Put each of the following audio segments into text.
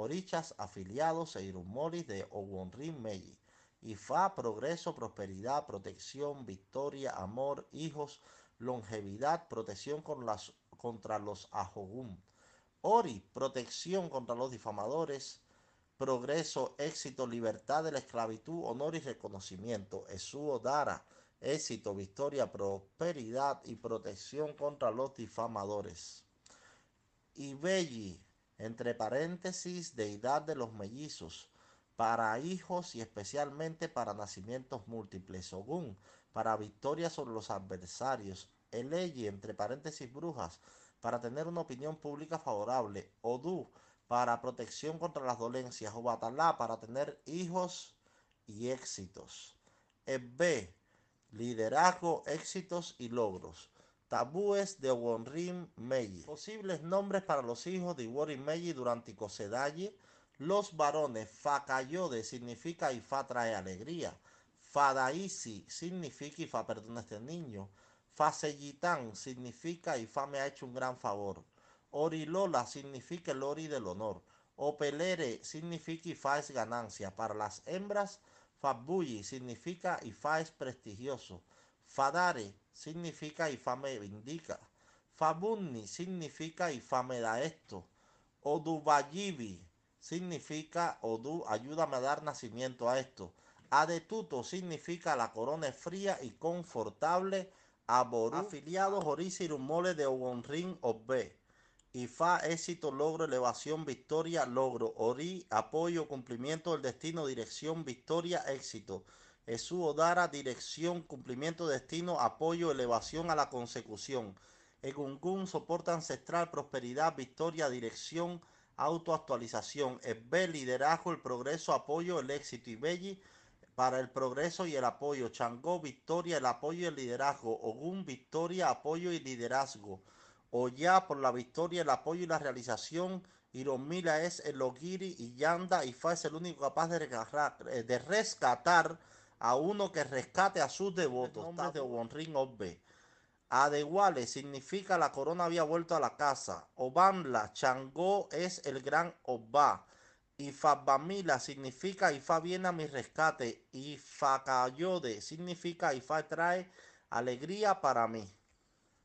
Orichas afiliados e Irumoris de Owonrin Meiji. Ifa, progreso, prosperidad, protección, victoria, amor, hijos, longevidad, protección contra los Ahogum. Ori, protección contra los difamadores, progreso, éxito, libertad de la esclavitud, honor y reconocimiento. Esuo Dara, éxito, victoria, prosperidad y protección contra los difamadores. Ibelli, entre paréntesis, deidad de los mellizos, para hijos y especialmente para nacimientos múltiples. Ogún, para victoria sobre los adversarios. Eleyi, entre paréntesis, brujas, para tener una opinión pública favorable. Odú, para protección contra las dolencias. O Batalá, para tener hijos y éxitos. Ebbe, liderazgo, éxitos y logros. Tabúes de Wonrim Meiji. Posibles nombres para los hijos de Iwori Meiji durante Kosedaye. Los varones. Fakayode significa Ifa trae alegría. Fadaisi significa Ifa perdona a este niño. Faseyitán significa Ifa me ha hecho un gran favor. Orilola significa el ori del honor. Opelere significa Ifa es ganancia. Para las hembras, Fabuyi significa Ifa es prestigioso. Fadare significa Ifa me indica. Fabunni significa Ifa me da esto. Odubayibi significa Odu, ayúdame a dar nacimiento a esto. Adetuto significa la corona es fría y confortable. Aboru, afiliados Orisi Rumole de Ogonrin Obbe. Ifa, éxito, logro, elevación, victoria, logro. Ori, apoyo, cumplimiento del destino, dirección, victoria, éxito. Esu Odara, dirección, cumplimiento, destino, apoyo, elevación a la consecución. Egungun, soporte ancestral, prosperidad, victoria, dirección, autoactualización. Ebbe, liderazgo, el progreso, apoyo, el éxito. Ibelli, para el progreso y el apoyo. Changó, victoria, el apoyo y el liderazgo. Ogun, victoria, apoyo y liderazgo. Oya, por la victoria, el apoyo y la realización. Iromila es el Ogiri y Yanda. Y Fa es el único capaz de de rescatar a uno que rescate a sus devotos. Nombres de Obonrin Obbe. Adewale significa la corona había vuelto a la casa. Obanla, Changó es el gran Oba. Ifabamila significa Ifa viene a mi rescate. Ifakayode significa Ifa trae alegría para mí.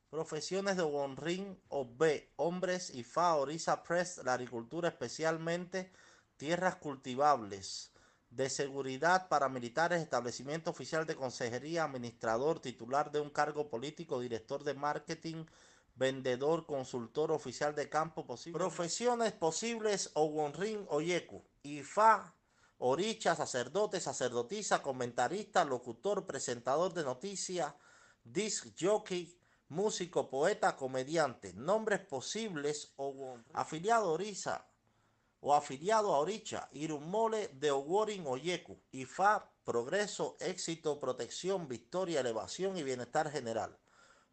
Profesiones de Wonrin Obbe, hombres Ifa, Orisa Press, la agricultura especialmente tierras cultivables. De seguridad, paramilitares, establecimiento oficial de consejería, administrador, titular de un cargo político, director de marketing, vendedor, consultor oficial de campo posible. Profesiones posibles o Wonrin Oyeku, Ifa, Oricha, sacerdote, sacerdotisa, comentarista, locutor, presentador de noticias, disc jockey, músico, poeta, comediante. Nombres posibles o Wonrin. Afiliado Orisa o afiliado a Oricha, Irumole de Oworin Oyeku, Ifa, progreso, éxito, protección, victoria, elevación y bienestar general.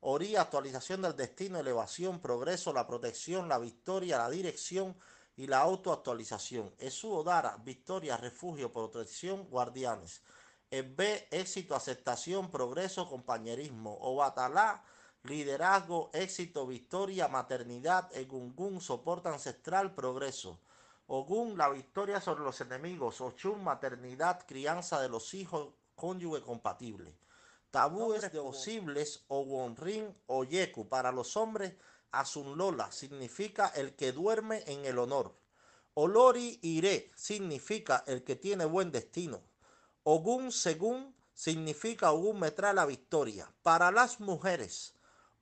Ori, actualización del destino, elevación, progreso, la protección, la victoria, la dirección y la autoactualización. Esu Odara, victoria, refugio, protección, guardianes. B, éxito, aceptación, progreso, compañerismo. Obatalá, liderazgo, éxito, victoria, maternidad. Egungun, soporte ancestral, progreso. Ogún, la victoria sobre los enemigos. Ochun, maternidad, crianza de los hijos, cónyuge compatible. Tabúes posibles o Wonrin o Yeku. Para los hombres, Asunlola significa el que duerme en el honor. Olori Ire significa el que tiene buen destino. Ogun según significa Ogun me trae la victoria. Para las mujeres,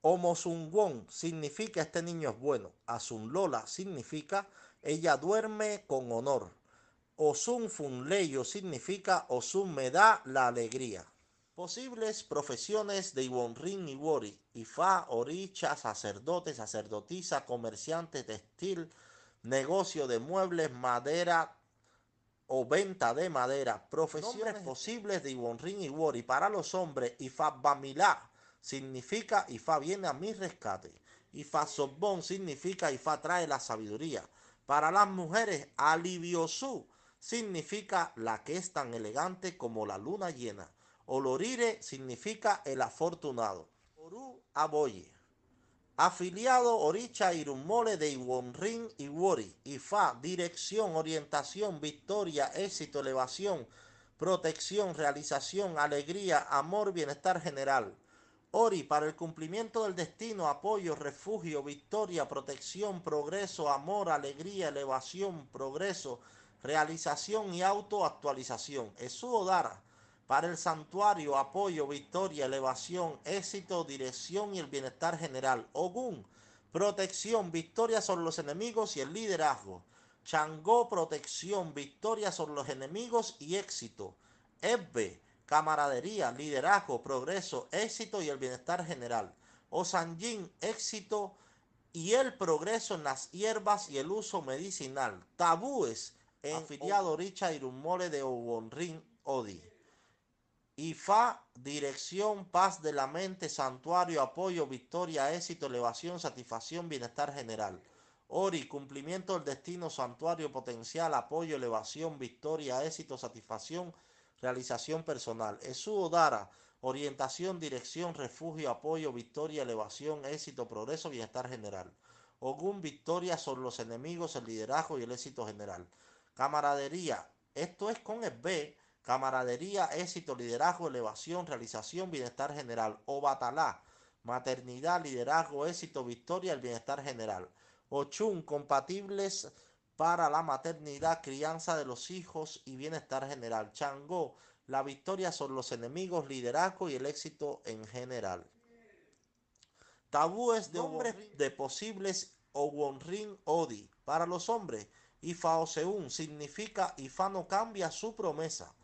Omosunwon significa este niño es bueno. Asunlola significa ella duerme con honor. Osun Funleyo significa Osun me da la alegría. Posibles profesiones de Iwonrin Iwori, Ifa, Oricha, sacerdote, sacerdotisa, comerciante textil, negocio de muebles, madera o venta de madera. Profesiones posibles de Iwonrin Iwori para los hombres, Ifa Bamilá significa Ifa viene a mi rescate. Ifa Sobón significa Ifa trae la sabiduría. Para las mujeres, Aliviosu significa la que es tan elegante como la luna llena. Olorire significa el afortunado. Oru aboye. Afiliado Oricha Irumole de Iwonrin Iwori. IFA, dirección, orientación, victoria, éxito, elevación, protección, realización, alegría, amor, bienestar general. Ori, para el cumplimiento del destino, apoyo, refugio, victoria, protección, progreso, amor, alegría, elevación, progreso, realización y autoactualización. Dara para el santuario, apoyo, victoria, elevación, éxito, dirección y el bienestar general. Ogún, protección, victoria sobre los enemigos y el liderazgo. Changó, protección, victoria sobre los enemigos y éxito. Ebbe, camaradería, liderazgo, progreso, éxito y el bienestar general. Osanjin, éxito y el progreso en las hierbas y el uso medicinal. Tabúes, en afiliado Richa Irumole de Obonrin Odi. IFA, dirección, paz de la mente, santuario, apoyo, victoria, éxito, elevación, satisfacción, bienestar general. Ori, cumplimiento del destino, santuario, potencial, apoyo, elevación, victoria, éxito, satisfacción, realización personal. Esu Dara, orientación, dirección, refugio, apoyo, victoria, elevación, éxito, progreso, bienestar general. Ogún, victoria sobre los enemigos, el liderazgo y el éxito general. Camaradería, esto es con el B camaradería, éxito, liderazgo, elevación, realización, bienestar general. O maternidad, liderazgo, éxito, victoria, el bienestar general. Ochun, compatibles para la maternidad, crianza de los hijos y bienestar general. Changó, la victoria sobre los enemigos, liderazgo y el éxito en general. Tabúes de hombres de posibles Owonrin Odi. Para los hombres, Ifa Oseun significa Ifa no cambia su promesa.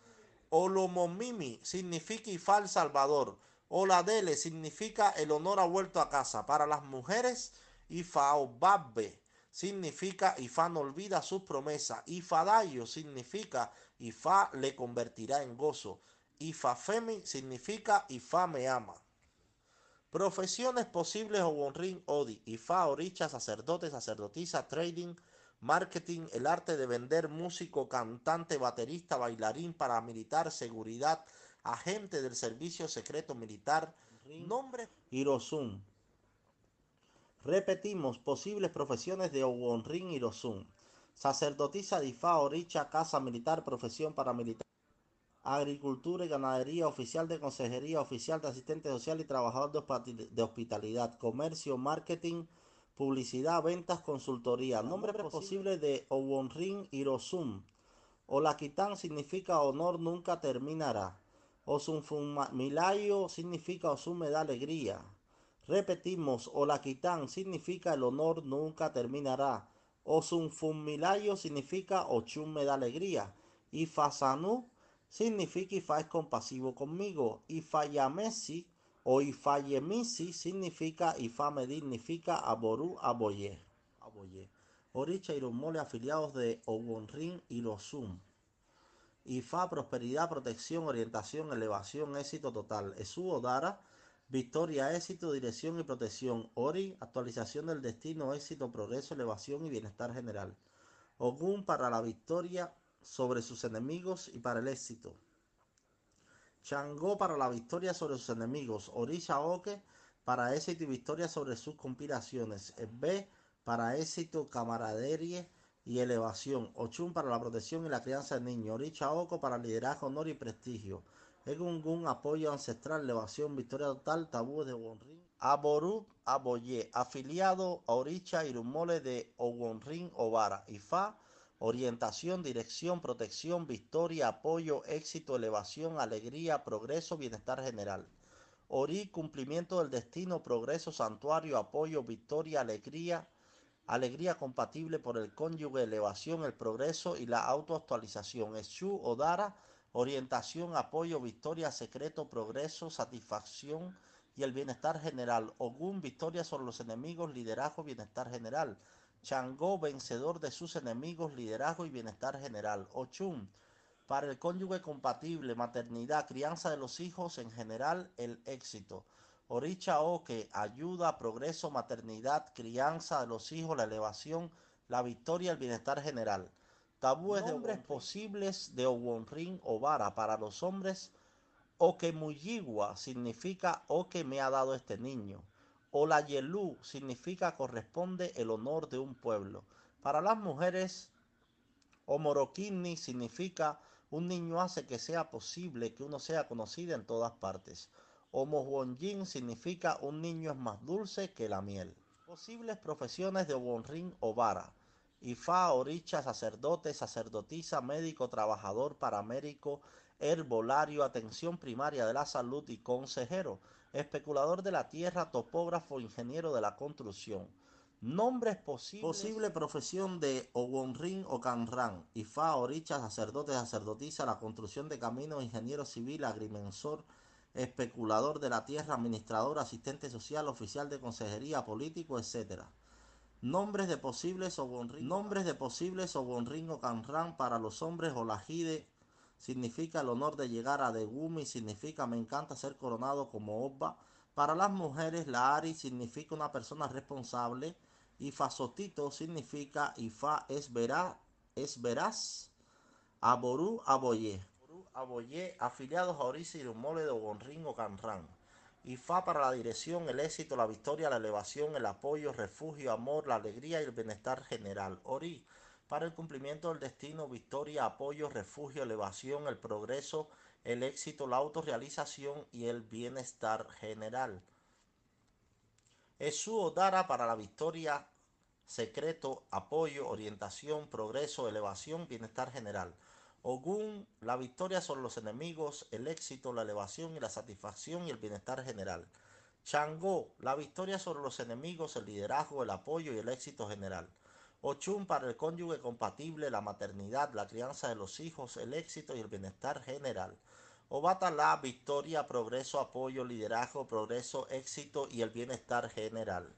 Olomomimi significa Ifa el Salvador. Oladele significa el honor ha vuelto a casa. Para las mujeres, Ifa Obabbe significa Ifa no olvida sus promesas. Ifadayo significa Ifa le convertirá en gozo. Ifa Femi significa Ifa me ama. Profesiones posibles o Bonrin Odi. Ifa Oricha, sacerdote, sacerdotisa, trading, marketing, el arte de vender, músico, cantante, baterista, bailarín, paramilitar, seguridad, agente del servicio secreto militar, nombre Hirosum. Repetimos, posibles profesiones de Owonrin Hirosum. Sacerdotisa de Ifa, Oricha, casa militar, profesión paramilitar. Agricultura y ganadería, oficial de consejería, oficial de asistente social y trabajador de hospitalidad, comercio, marketing, publicidad, ventas, consultoría. Nombre posible de Owonrin Hirosum. Olaquitán significa honor nunca terminará. Milayo significa Osum me da alegría. Repetimos, Olaquitán significa el honor nunca terminará. Milayo significa Ochum me da alegría. Y Fasanu significa Ifa es compasivo conmigo. Y o Ifayemisi significa Ifa me dignifica Aboru Aboye. Aboye. Oricha y los afiliados de Ogonrin y Losum. Ifa, prosperidad, protección, orientación, elevación, éxito total. Esu Odara, victoria, éxito, dirección y protección. Ori, actualización del destino, éxito, progreso, elevación y bienestar general. Ogun para la victoria sobre sus enemigos y para el éxito. Changó para la victoria sobre sus enemigos. Orisha Oke para éxito y victoria sobre sus conspiraciones. B para éxito, camaraderie y elevación. Ochun para la protección y la crianza del niño. Orisha Oko para liderazgo, honor y prestigio. Egungun, apoyo ancestral, elevación, victoria total, tabú de Wonrin. Aboru Aboye, afiliado a Oricha Irumole de Owonrin Obara. Ifa orientación, dirección, protección, victoria, apoyo, éxito, elevación, alegría, progreso, bienestar general. Ori, cumplimiento del destino, progreso, santuario, apoyo, victoria, alegría, alegría compatible por el cónyuge, elevación, el progreso y la autoactualización. Eshu, Odara, orientación, apoyo, victoria, secreto, progreso, satisfacción y el bienestar general. Ogun, victoria sobre los enemigos, liderazgo, bienestar general. Changó, vencedor de sus enemigos, liderazgo y bienestar general. Ochun, para el cónyuge compatible, maternidad, crianza de los hijos, en general, el éxito. Oricha Oke, ayuda, progreso, maternidad, crianza de los hijos, la elevación, la victoria, el bienestar general. Tabúes de hombres posibles de Owonrin o Vara para los hombres. Oke Muyigua significa Oke me ha dado este niño. Olayelu significa corresponde el honor de un pueblo. Para las mujeres, Omorokini significa un niño hace que sea posible que uno sea conocido en todas partes. Omohuonjin significa un niño es más dulce que la miel. Posibles profesiones de Obonrin o Vara. Ifa, oricha, sacerdote, sacerdotisa, médico, trabajador, paramédico, herbolario, atención primaria de la salud y consejero, especulador de la tierra, topógrafo, ingeniero de la construcción. Nombres posibles. Posible profesión de Ogonrin o Canran, Ifa, Oricha, sacerdote, sacerdotisa, la construcción de caminos, ingeniero civil, agrimensor, especulador de la tierra, administrador, asistente social, oficial de consejería, político, etc. Nombres de posibles Ogonrin. Nombres de posibles Canran para los hombres o la Jide significa el honor de llegar a Degumi, significa me encanta ser coronado como Obba. Para las mujeres, la Ari significa una persona responsable y Fasotito significa Ifa es verás, es veraz. Aború, Aboye. Aboye, afiliados a Orisi y Mole de o Canran. Ifa para la dirección, el éxito, la victoria, la elevación, el apoyo, refugio, amor, la alegría y el bienestar general. Ori para el cumplimiento del destino, victoria, apoyo, refugio, elevación, el progreso, el éxito, la autorrealización y el bienestar general. Es su Odara para la victoria, secreto, apoyo, orientación, progreso, elevación, bienestar general. Ogun, la victoria sobre los enemigos, el éxito, la elevación y la satisfacción y el bienestar general. Changó, la victoria sobre los enemigos, el liderazgo, el apoyo y el éxito general. Ochun para el cónyuge compatible, la maternidad, la crianza de los hijos, el éxito y el bienestar general. la victoria, progreso, apoyo, liderazgo, progreso, éxito y el bienestar general.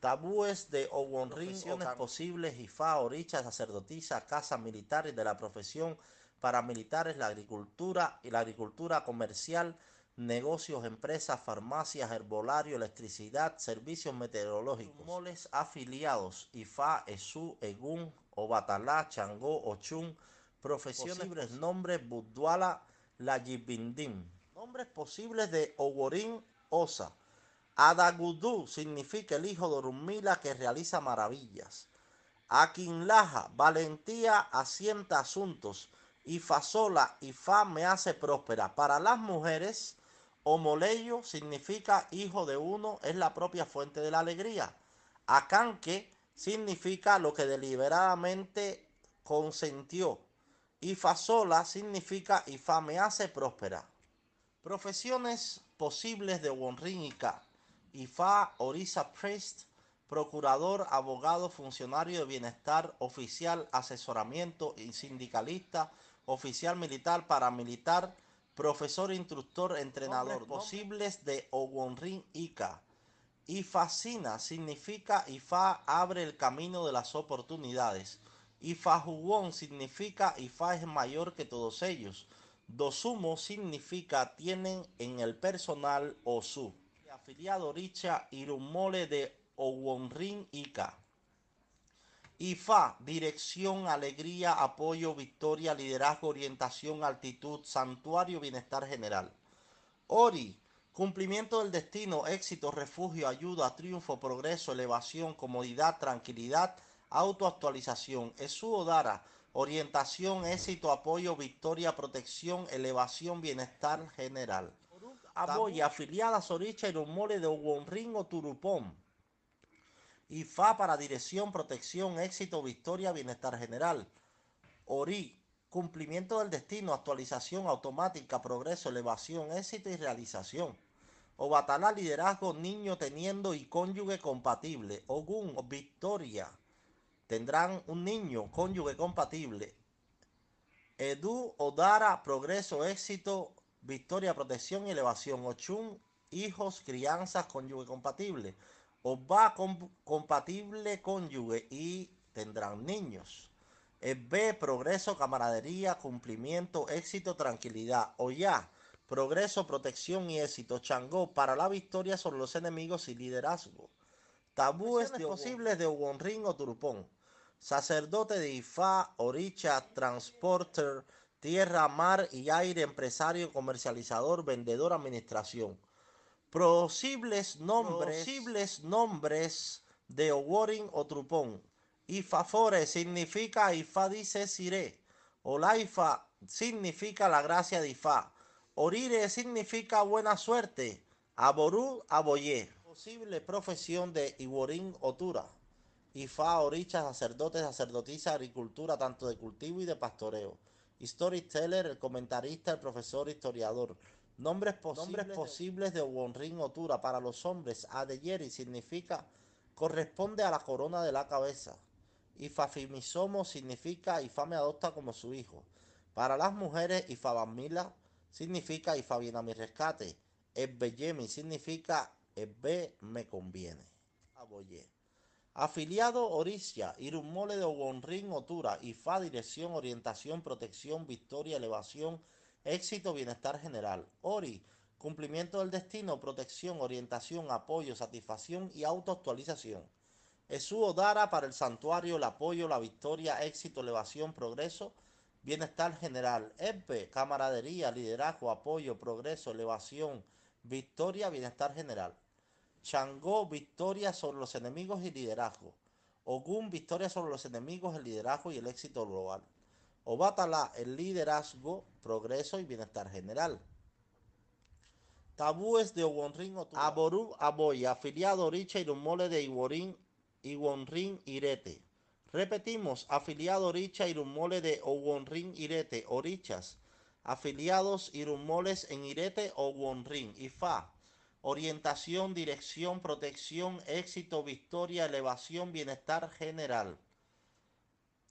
Tabúes de Owonrin, profesiones posibles, Ifa, Oricha, sacerdotisa, casa militar y de la profesión paramilitares, la agricultura y la agricultura comercial, negocios, empresas, farmacias, herbolario, electricidad, servicios meteorológicos, moles afiliados, IFA, ESU, EGUN, Obatalá, Changó, Ochun, profesiones, posibles nombres, Budwala, Layibindim, nombres posibles de Oworin, Osa. Adagudu significa el hijo de Orumila que realiza maravillas. Aquinlaja, valentía, asienta asuntos. Y sola y fa me hace próspera. Para las mujeres, Omoleyo significa hijo de uno, es la propia fuente de la alegría. Acanque significa lo que deliberadamente consentió. Y sola significa fa me hace próspera. Profesiones posibles de Wonrínica. Ifa Orisa Priest, procurador, abogado, funcionario de bienestar, oficial, asesoramiento y sindicalista, oficial militar, paramilitar, profesor, instructor, entrenador, posibles de Owonrin Ika. Ifacina significa Ifa abre el camino de las oportunidades. Ifahuwon significa Ifa es mayor que todos ellos. Dosumo significa tienen en el personal Osu. Afiliado Richa Irumole de Owonrin Ika. IFA, dirección, alegría, apoyo, victoria, liderazgo, orientación, altitud, santuario, bienestar general. ORI, cumplimiento del destino, éxito, refugio, ayuda, triunfo, progreso, elevación, comodidad, tranquilidad, autoactualización. Odara, orientación, éxito, apoyo, victoria, protección, elevación, bienestar general. Aboya, afiliada Soricha y Mole de Ugonrin o Turupón IFA para dirección, protección, éxito, victoria, bienestar general. ORI, cumplimiento del destino, actualización automática, progreso, elevación, éxito y realización. Obatala, liderazgo, niño teniendo y cónyuge compatible. Ogun, victoria. Tendrán un niño, cónyuge compatible. Edu, Odara, progreso, éxito, victoria, protección y elevación. Ochun, hijos, crianzas, cónyuge compatible o va compatible cónyuge y tendrán niños. B, progreso, camaradería, cumplimiento, éxito, tranquilidad. O ya, progreso, protección y éxito. Changó, para la victoria sobre los enemigos y liderazgo. Tabúes posibles de Ugonrin o Turpón. Sacerdote de Ifá, Oricha, Transporter, Tierra, Mar y Aire, empresario, comercializador, vendedor, administración Posibles nombres, posibles nombres de Oworin o Trupón. Ifafore significa Ifa dice Siré. Olaifa significa la gracia de Ifa. Orire significa buena suerte. Aború, aboyé. Posible profesión de Iworin Otura. Ifa, oricha, sacerdote, sacerdotisa, agricultura, tanto de cultivo y de pastoreo. Storyteller, el comentarista, el profesor, historiador. Nombres posibles, de Wonrin Otura para los hombres. Adeyeri significa corresponde a la corona de la cabeza. Ifafimisomo significa Ifa me adopta como su hijo. Para las mujeres, Ifabamila significa Ifa viene a mi rescate. Ebbeyemi significa Ebbe me conviene. Aboye. Afiliado Oricia, Irumole de Wonrin Otura, IFA, dirección, orientación, protección, victoria, elevación, éxito, bienestar general. Ori, cumplimiento del destino, protección, orientación, apoyo, satisfacción y autoactualización. Esu Odara para el santuario, el apoyo, la victoria, éxito, elevación, progreso, bienestar general. Ebbe, camaradería, liderazgo, apoyo, progreso, elevación, victoria, bienestar general. Changó, victoria sobre los enemigos y liderazgo. Ogun, victoria sobre los enemigos, el liderazgo y el éxito global. Obatala, el liderazgo, progreso y bienestar general. Tabúes de Ogonrin Aboru, Aboya, afiliado Oricha y mole de Iworin, Iwonrin, Irete. Repetimos, afiliado Oricha y mole de Ogonrin, Irete, Orichas. Afiliados Irumoles en Irete o Wonrin, Ifa orientación, dirección, protección, éxito, victoria, elevación, bienestar general.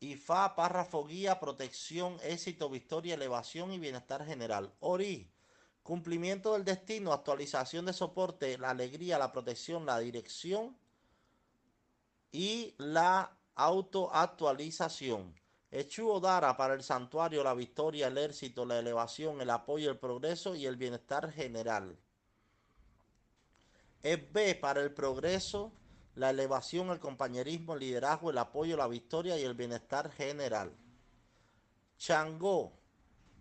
IFA, párrafo guía, protección, éxito, victoria, elevación y bienestar general. ORI, cumplimiento del destino, actualización de soporte, la alegría, la protección, la dirección y la autoactualización. Echu Dara para el santuario, la victoria, el éxito, la elevación, el apoyo, el progreso y el bienestar general. Es B para el progreso, la elevación, el compañerismo, el liderazgo, el apoyo, la victoria y el bienestar general. Changó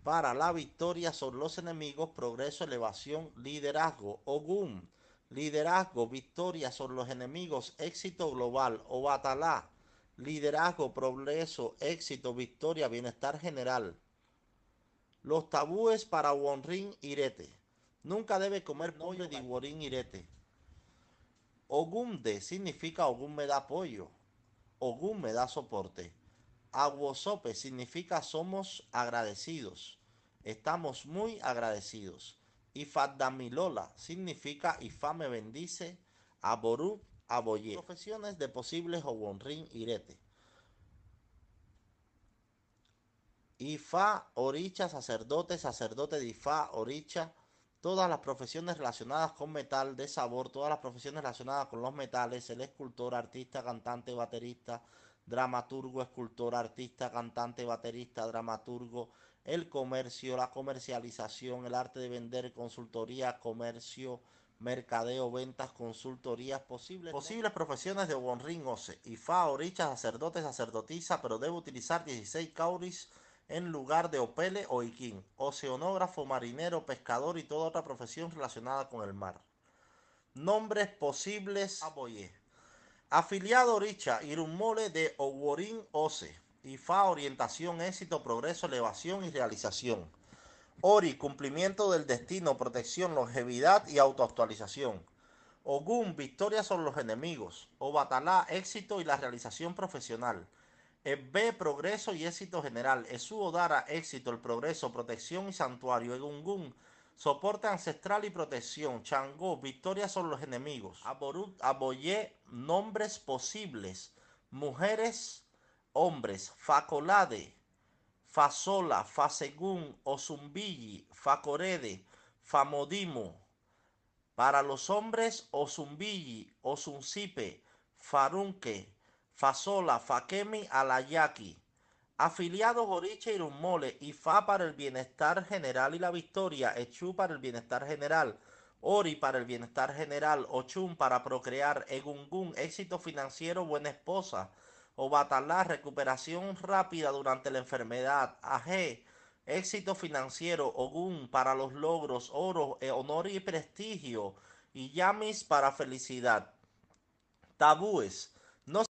para la victoria sobre los enemigos, progreso, elevación, liderazgo. Ogum, liderazgo, victoria sobre los enemigos, éxito global. Obatalá, liderazgo, progreso, éxito, victoria, bienestar general. Los tabúes para Wonrin Irete. Nunca debe comer pollo de Worin Irete. Ogumde significa Ogum me da apoyo. Ogum me da soporte. Aguosope significa somos agradecidos. Estamos muy agradecidos. Ifadamilola significa Ifa me bendice. Aboru, aboye. Profesiones de posibles Ogonrin Irete. Ifa, Oricha, sacerdote, sacerdote de Ifa, Oricha, todas las profesiones relacionadas con metal de sabor, todas las profesiones relacionadas con los metales, el escultor, artista, cantante, baterista, dramaturgo, escultor, artista, cantante, baterista, dramaturgo, el comercio, la comercialización, el arte de vender, consultoría, comercio, mercadeo, ventas, consultorías, posibles, posibles profesiones de Bonring Ose, IFA, oricha, sacerdote, sacerdotisa, pero debe utilizar 16 cauris en lugar de opele o iquín, oceanógrafo, marinero, pescador y toda otra profesión relacionada con el mar. Nombres posibles Aboye. Afiliado Richa, Irumole de Oworin Ose. IFA, orientación, éxito, progreso, elevación y realización. Ori, cumplimiento del destino, protección, longevidad y autoactualización. Ogun, victoria sobre los enemigos. Obatalá, éxito y la realización profesional. B, progreso y éxito general. Esu Odara, éxito, el progreso, protección y santuario. Egungun, soporte ancestral y protección. Changó, victoria sobre los enemigos. Aborut, Aboye, nombres posibles. Mujeres, hombres. Facolade, Fasola, Fasegun, Osumbilli, Facorede, Famodimo. Para los hombres, Osumbilli, Osunsipe, Farunque, Fasola, Fakemi, Alayaki. Afiliados Oriche Irumole, Ifa para el bienestar general y la victoria, Echu para el bienestar general, Ori para el bienestar general, Ochun para procrear, Egungun, éxito financiero, buena esposa, Obatalá, recuperación rápida durante la enfermedad, Aje, éxito financiero, Ogun para los logros, Oro, eh, honor y prestigio, y Yamis para felicidad. Tabúes.